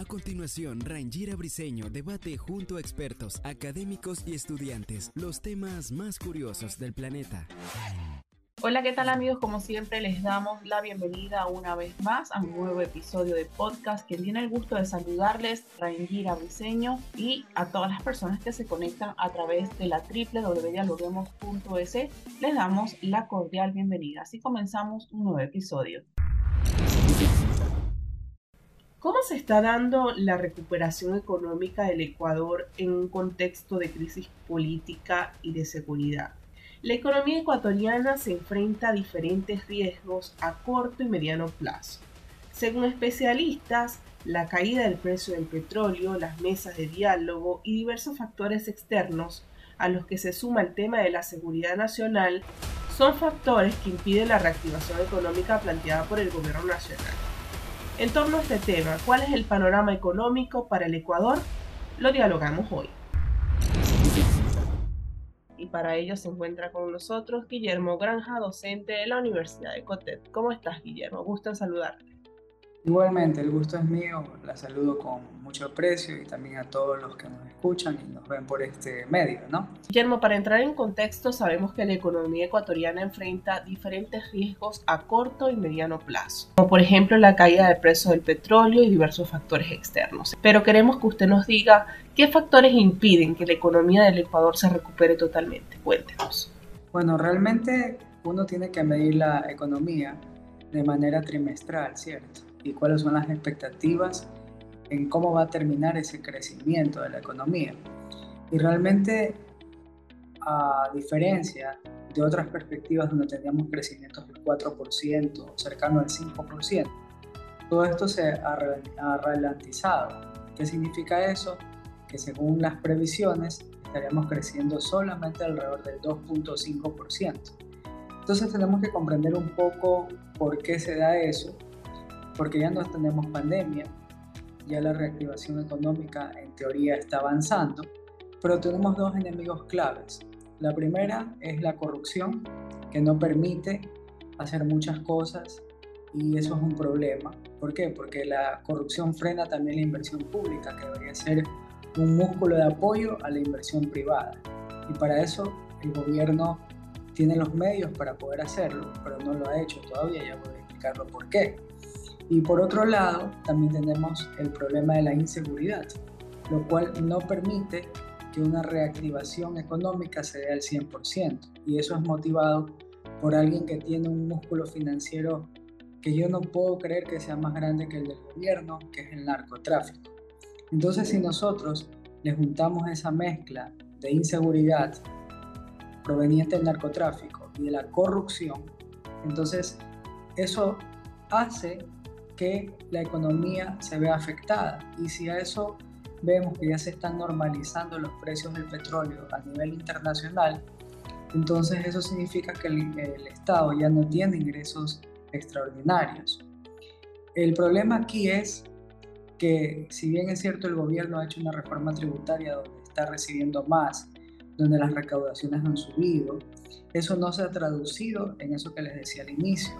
A continuación, Rangira Briseño debate junto a expertos, académicos y estudiantes los temas más curiosos del planeta. Hola, ¿qué tal amigos? Como siempre les damos la bienvenida una vez más a un nuevo episodio de podcast. Quien tiene el gusto de saludarles, Rangira Briseño y a todas las personas que se conectan a través de la www.dialoguemos.es les damos la cordial bienvenida. Así comenzamos un nuevo episodio. ¿Cómo se está dando la recuperación económica del Ecuador en un contexto de crisis política y de seguridad? La economía ecuatoriana se enfrenta a diferentes riesgos a corto y mediano plazo. Según especialistas, la caída del precio del petróleo, las mesas de diálogo y diversos factores externos a los que se suma el tema de la seguridad nacional son factores que impiden la reactivación económica planteada por el gobierno nacional. En torno a este tema, ¿cuál es el panorama económico para el Ecuador? Lo dialogamos hoy. Y para ello se encuentra con nosotros Guillermo Granja, docente de la Universidad de Cotet. ¿Cómo estás, Guillermo? Gusto en saludarte. Igualmente, el gusto es mío, la saludo con mucho aprecio y también a todos los que nos escuchan y nos ven por este medio, ¿no? Guillermo, para entrar en contexto, sabemos que la economía ecuatoriana enfrenta diferentes riesgos a corto y mediano plazo, como por ejemplo la caída del precio del petróleo y diversos factores externos. Pero queremos que usted nos diga qué factores impiden que la economía del Ecuador se recupere totalmente. Cuéntenos. Bueno, realmente uno tiene que medir la economía de manera trimestral, ¿cierto? Y cuáles son las expectativas en cómo va a terminar ese crecimiento de la economía. Y realmente, a diferencia de otras perspectivas donde teníamos crecimientos del 4%, cercano al 5%, todo esto se ha, ralentizado. ¿Qué significa eso? Que según las previsiones estaríamos creciendo solamente alrededor del 2.5%. Entonces tenemos que comprender un poco por qué se da eso porque ya no tenemos pandemia, ya la reactivación económica en teoría está avanzando, pero tenemos dos enemigos claves. La primera es la corrupción, que no permite hacer muchas cosas y eso es un problema. ¿Por qué? Porque la corrupción frena también la inversión pública, que debería ser un músculo de apoyo a la inversión privada. Y para eso el gobierno tiene los medios para poder hacerlo, pero no lo ha hecho todavía, ya voy a explicarlo por qué. Y por otro lado, también tenemos el problema de la inseguridad, lo cual no permite que una reactivación económica se dé al 100%. Y eso es motivado por alguien que tiene un músculo financiero que yo no puedo creer que sea más grande que el del gobierno, que es el narcotráfico. Entonces, si nosotros le juntamos esa mezcla de inseguridad proveniente del narcotráfico y de la corrupción, entonces eso hace que la economía se ve afectada. Y si a eso vemos que ya se están normalizando los precios del petróleo a nivel internacional, entonces eso significa que el, el Estado ya no tiene ingresos extraordinarios. El problema aquí es que si bien es cierto el gobierno ha hecho una reforma tributaria donde está recibiendo más, donde las recaudaciones han subido, eso no se ha traducido en eso que les decía al inicio,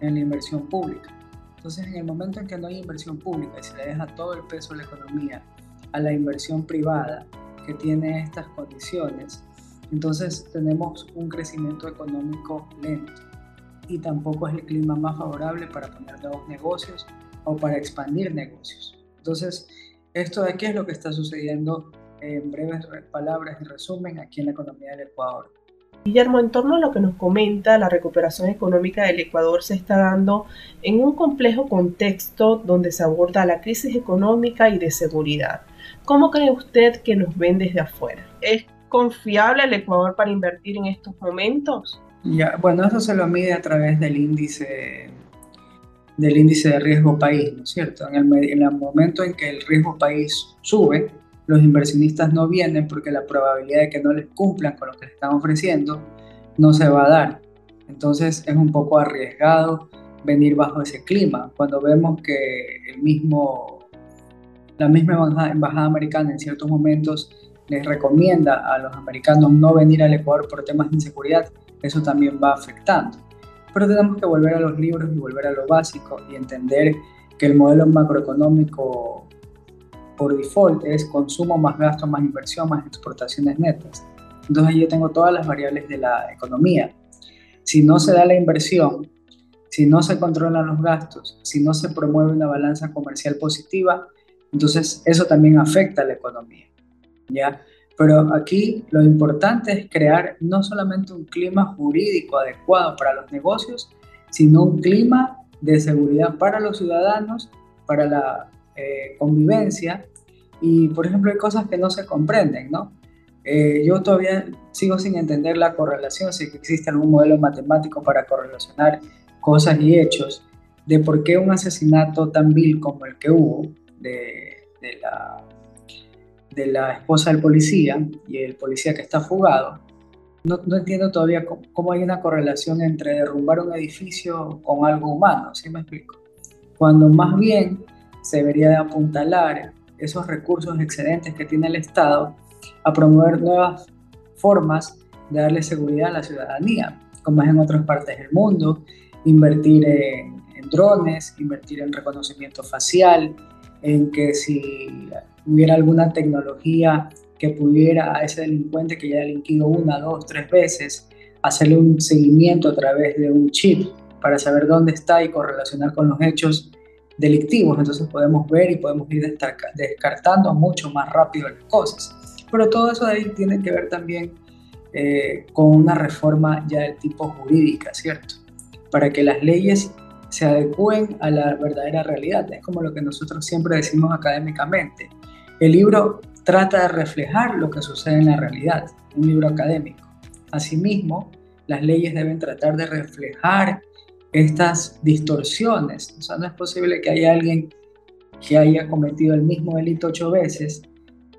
en la inversión pública. Entonces, en el momento en que no hay inversión pública y se le deja todo el peso de la economía a la inversión privada que tiene estas condiciones, entonces tenemos un crecimiento económico lento y tampoco es el clima más favorable para poner nuevos negocios o para expandir negocios. Entonces, esto de aquí es lo que está sucediendo en breves palabras y resumen aquí en la economía del Ecuador. Guillermo, en torno a lo que nos comenta, la recuperación económica del Ecuador se está dando en un complejo contexto donde se aborda la crisis económica y de seguridad. ¿Cómo cree usted que nos ven desde afuera? ¿Es confiable el Ecuador para invertir en estos momentos? Ya, bueno, eso se lo mide a través del índice del índice de riesgo país, ¿no es cierto? En el, en el momento en que el riesgo país sube, los inversionistas no vienen porque la probabilidad de que no les cumplan con lo que les están ofreciendo no se va a dar. Entonces es un poco arriesgado venir bajo ese clima, cuando vemos que el mismo, la misma embajada, americana en ciertos momentos les recomienda a los americanos no venir al Ecuador por temas de inseguridad, eso también va afectando. Pero tenemos que volver a los libros y volver a lo básico y entender que el modelo macroeconómico por default es consumo más gasto más inversión más exportaciones netas. Entonces yo tengo todas las variables de la economía. Si no se da la inversión, si no se controlan los gastos, si no se promueve una balanza comercial positiva, entonces eso también afecta a la economía. ¿ya? Pero aquí lo importante es crear no solamente un clima jurídico adecuado para los negocios, sino un clima de seguridad para los ciudadanos, para la eh, convivencia. Y, por ejemplo, hay cosas que no se comprenden, ¿no? Eh, yo todavía sigo sin entender la correlación, si existe algún modelo matemático para correlacionar cosas y hechos de por qué un asesinato tan vil como el que hubo de, la, de la esposa del policía y el policía que está fugado, no, no entiendo todavía cómo, hay una correlación entre derrumbar un edificio con algo humano, ¿sí me explico? Cuando más bien se debería de apuntalar esos recursos excedentes que tiene el Estado a promover nuevas formas de darle seguridad a la ciudadanía, como es en otras partes del mundo, invertir en, drones, invertir en reconocimiento facial, en que si hubiera alguna tecnología que pudiera a ese delincuente que ya ha delinquido una, dos, tres veces, hacerle un seguimiento a través de un chip para saber dónde está y correlacionar con los hechos delictivos. Entonces podemos ver y podemos ir descartando mucho más rápido las cosas. Pero todo eso de ahí tiene que ver también eh, con una reforma ya del tipo jurídica, ¿cierto? para que las leyes se adecúen a la verdadera realidad. Es como lo que nosotros siempre decimos académicamente. El libro trata de reflejar lo que sucede en la realidad, un libro académico. Asimismo, las leyes deben tratar de reflejar estas distorsiones. O sea, no es posible que haya alguien que haya cometido el mismo delito ocho veces,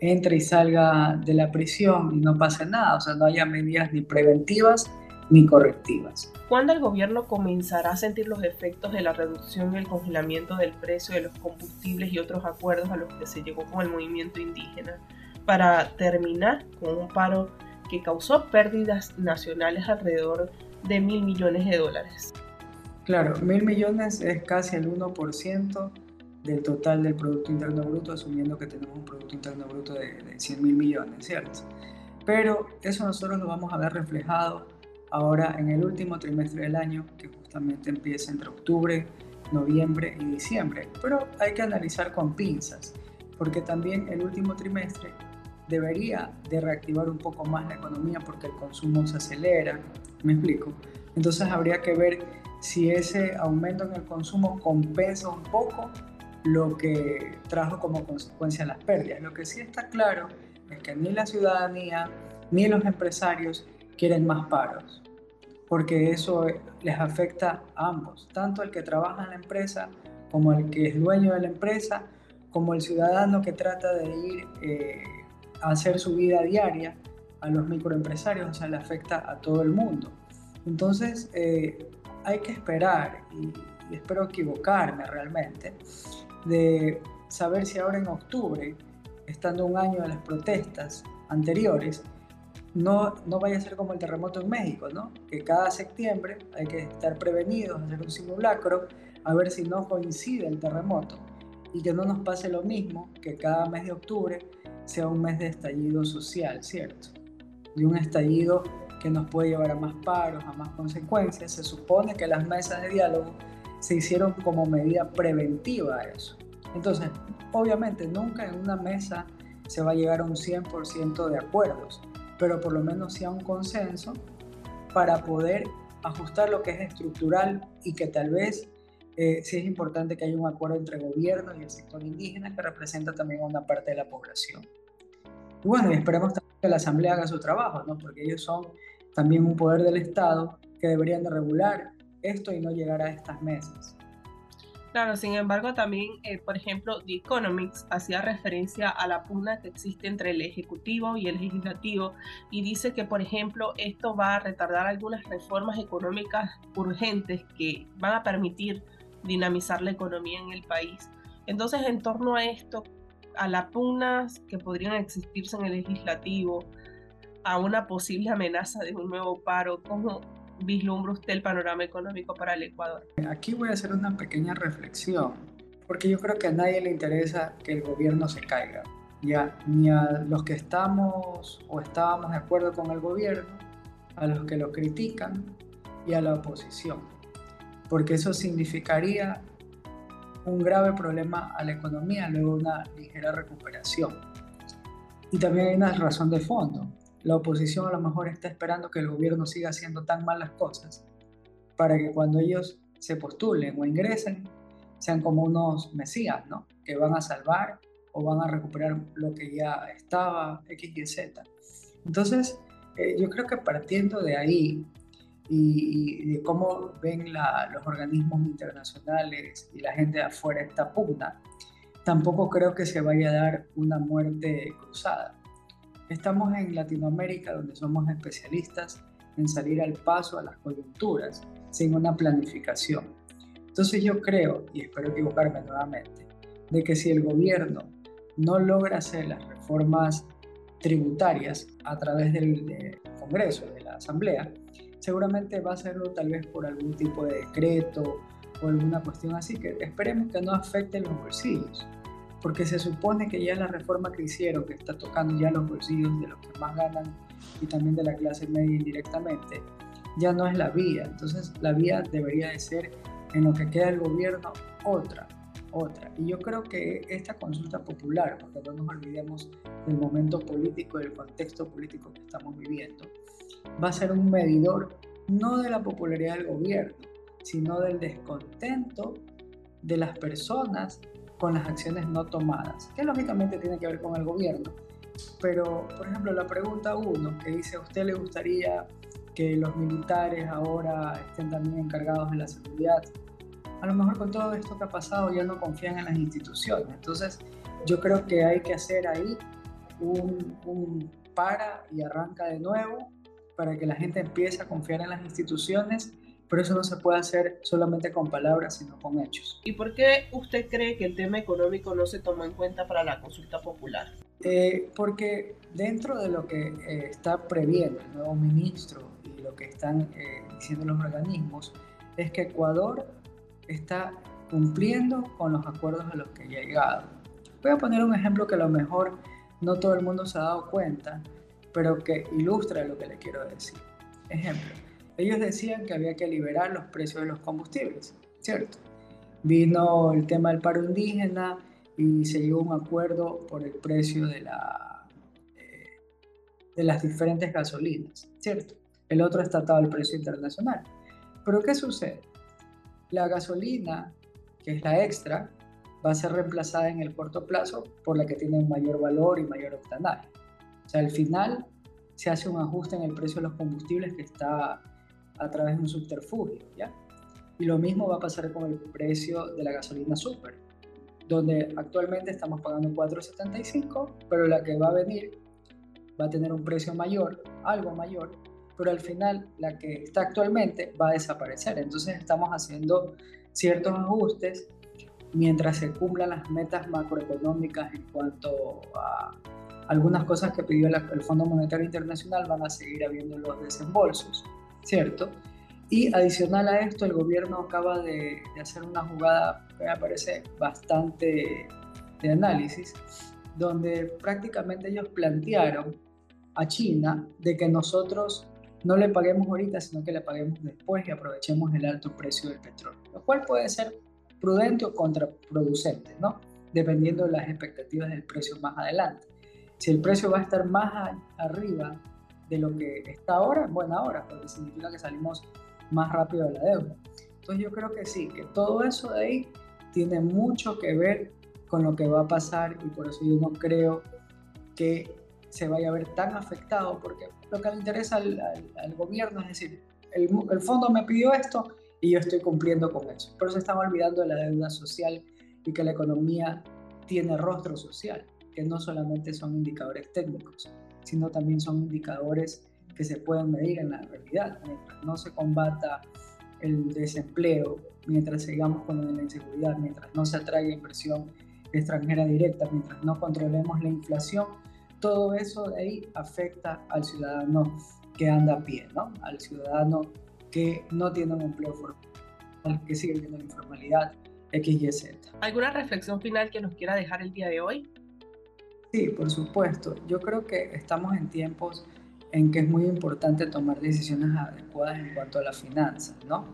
entre y salga de la prisión y no pase nada. O sea, no haya medidas ni preventivas ni correctivas. ¿Cuándo el gobierno comenzará a sentir los efectos de la reducción y el congelamiento del precio de los combustibles y otros acuerdos a los que se llegó con el movimiento indígena para terminar con un paro que causó pérdidas nacionales alrededor de mil millones de dólares? Claro, mil millones es casi el 1% del total del Producto Interno Bruto, asumiendo que tenemos un Producto Interno Bruto de, de 100 mil millones, ¿cierto? Pero eso nosotros lo vamos a ver reflejado ahora en el último trimestre del año, que justamente empieza entre octubre, noviembre y diciembre. Pero hay que analizar con pinzas, porque también el último trimestre debería de reactivar un poco más la economía porque el consumo se acelera, ¿me explico? Entonces habría que ver si ese aumento en el consumo compensa un poco lo que trajo como consecuencia las pérdidas. Lo que sí está claro es que ni la ciudadanía ni los empresarios quieren más paros, porque eso les afecta a ambos, tanto el que trabaja en la empresa como el que es dueño de la empresa, como el ciudadano que trata de ir eh, a hacer su vida diaria a los microempresarios, o sea, le afecta a todo el mundo. Entonces, eh, hay que esperar, y, espero equivocarme realmente, de saber si ahora en octubre, estando un año de las protestas anteriores, no, no vaya a ser como el terremoto en México, ¿no? Que cada septiembre hay que estar prevenidos, hacer un simulacro, a ver si no coincide el terremoto y que no nos pase lo mismo que cada mes de octubre sea un mes de estallido social, ¿cierto? De un estallido que nos puede llevar a más paros, a más consecuencias. Se supone que las mesas de diálogo se hicieron como medida preventiva a eso. Entonces, obviamente nunca en una mesa se va a llegar a un 100% de acuerdos, pero por lo menos sea un consenso para poder ajustar lo que es estructural y que tal vez eh, sí es importante que haya un acuerdo entre gobierno y el sector indígena que representa también a una parte de la población. Y bueno, y esperemos también que la Asamblea haga su trabajo, ¿no? porque ellos son también un poder del Estado que deberían de regular esto y no llegar a estas mesas. Claro, sin embargo, también, eh, por ejemplo, The Economics hacía referencia a la pugna que existe entre el Ejecutivo y el Legislativo y dice que, por ejemplo, esto va a retardar algunas reformas económicas urgentes que van a permitir dinamizar la economía en el país. Entonces, en torno a esto, a las pugnas que podrían existirse en el Legislativo, a una posible amenaza de un nuevo paro, ¿cómo, vislumbra usted el panorama económico para el Ecuador? Aquí voy a hacer una pequeña reflexión, porque yo creo que a nadie le interesa que el gobierno se caiga, ya ni a los que estamos o estábamos de acuerdo con el gobierno, a los que lo critican y a la oposición, porque eso significaría un grave problema a la economía, luego una ligera recuperación. Y también hay una razón de fondo la oposición a lo mejor está esperando que el gobierno siga haciendo tan mal las cosas para que cuando ellos se postulen o ingresen sean como unos mesías, ¿no? Que van a salvar o van a recuperar lo que ya estaba, X y Z. Entonces, eh, yo creo que partiendo de ahí y, de cómo ven los organismos internacionales y la gente de afuera esta pugna, tampoco creo que se vaya a dar una muerte cruzada. Estamos en Latinoamérica donde somos especialistas en salir al paso a las coyunturas sin una planificación. Entonces yo creo, y espero equivocarme nuevamente, de que si el gobierno no logra hacer las reformas tributarias a través del, Congreso, de la Asamblea, seguramente va a hacerlo tal vez por algún tipo de decreto o alguna cuestión así, que esperemos que no afecte los bolsillos porque se supone que ya la reforma que hicieron, que está tocando ya los bolsillos de los que más ganan y también de la clase media indirectamente, ya no es la vía. Entonces la vía debería de ser en lo que queda el gobierno otra, otra. Y yo creo que esta consulta popular, porque no nos olvidemos del momento político, del contexto político que estamos viviendo, va a ser un medidor no de la popularidad del gobierno, sino del descontento de las personas con las acciones no tomadas, que lógicamente tiene que ver con el gobierno. Pero, por ejemplo, la pregunta uno, que dice, ¿a usted le gustaría que los militares ahora estén también encargados de la seguridad? A lo mejor con todo esto que ha pasado ya no confían en las instituciones. Entonces, yo creo que hay que hacer ahí un, un para y arranca de nuevo para que la gente empiece a confiar en las instituciones pero eso no se puede hacer solamente con palabras, sino con hechos. ¿Y por qué usted cree que el tema económico no se tomó en cuenta para la consulta popular? Eh, porque dentro de lo que eh, está previendo el nuevo ministro y lo que están eh, diciendo los organismos, es que Ecuador está cumpliendo con los acuerdos a los que ya ha llegado. Voy a poner un ejemplo que a lo mejor no todo el mundo se ha dado cuenta, pero que ilustra lo que le quiero decir. Ejemplo, ellos decían que había que liberar los precios de los combustibles, ¿cierto? Vino el tema del paro indígena y se llegó a un acuerdo por el precio de, la, eh, de las diferentes gasolinas, ¿cierto? El otro está atado al precio internacional. Pero ¿qué sucede? La gasolina, que es la extra, va a ser reemplazada en el corto plazo por la que tiene un mayor valor y mayor octanaje. O sea, al final se hace un ajuste en el precio de los combustibles que está a través de un subterfugio, ¿ya? Y lo mismo va a pasar con el precio de la gasolina super, donde actualmente estamos pagando 4.75, pero la que va a venir va a tener un precio mayor, algo mayor, pero al final la que está actualmente va a desaparecer. Entonces estamos haciendo ciertos ajustes mientras se cumplan las metas macroeconómicas en cuanto a algunas cosas que pidió el Fondo Monetario Internacional, van a seguir habiendo los desembolsos. ¿Cierto? Y adicional a esto, el gobierno acaba de, hacer una jugada que me parece bastante de análisis, donde prácticamente ellos plantearon a China de que nosotros no le paguemos ahorita, sino que le paguemos después y aprovechemos el alto precio del petróleo, lo cual puede ser prudente o contraproducente, ¿no? Dependiendo de las expectativas del precio más adelante. Si el precio va a estar más arriba de lo que está ahora en buena hora, porque significa que salimos más rápido de la deuda. Entonces yo creo que sí, que todo eso de ahí tiene mucho que ver con lo que va a pasar y por eso yo no creo que se vaya a ver tan afectado, porque lo que le interesa al, gobierno es decir, el, el, fondo me pidió esto y yo estoy cumpliendo con eso. Pero se están olvidando de la deuda social y que la economía tiene rostro social, que no solamente son indicadores técnicos, sino también son indicadores que se pueden medir en la realidad. Mientras no se combata el desempleo, mientras sigamos con la inseguridad, mientras no se atraiga inversión extranjera directa, mientras no controlemos la inflación, todo eso de ahí afecta al ciudadano que anda a pie, ¿no? Al ciudadano que no tiene un empleo formal, que sigue viviendo la informalidad, X, Y, Z. ¿Alguna reflexión final que nos quiera dejar el día de hoy? Sí, por supuesto. Yo creo que estamos en tiempos en que es muy importante tomar decisiones adecuadas en cuanto a las finanzas, ¿no?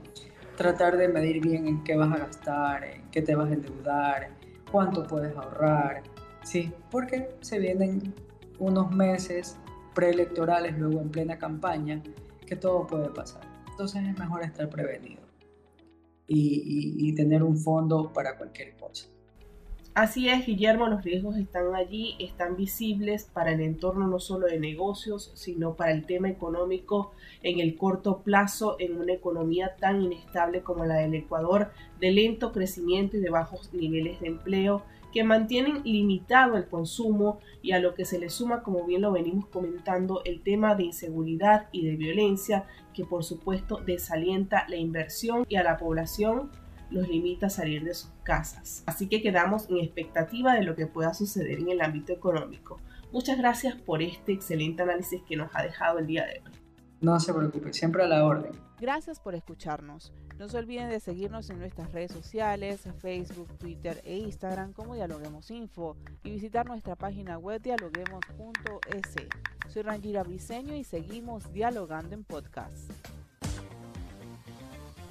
Tratar de medir bien en qué vas a gastar, en qué te vas a endeudar, cuánto puedes ahorrar, ¿sí? Porque se vienen unos meses preelectorales, luego en plena campaña, que todo puede pasar. Entonces es mejor estar prevenido y, y tener un fondo para cualquier cosa. Así es, Guillermo, los riesgos están allí, están visibles para el entorno no solo de negocios, sino para el tema económico en el corto plazo en una economía tan inestable como la del Ecuador, de lento crecimiento y de bajos niveles de empleo que mantienen limitado el consumo y a lo que se le suma, como bien lo venimos comentando, el tema de inseguridad y de violencia que por supuesto desalienta la inversión y a la población los limita a salir de sus casas. Así que quedamos en expectativa de lo que pueda suceder en el ámbito económico. Muchas gracias por este excelente análisis que nos ha dejado el día de hoy. No se preocupe, siempre a la orden. Gracias por escucharnos. No se olviden de seguirnos en nuestras redes sociales, Facebook, Twitter e Instagram como Dialoguemos Info y visitar nuestra página web dialoguemos.es. Soy Rangira Briseño y seguimos dialogando en podcast.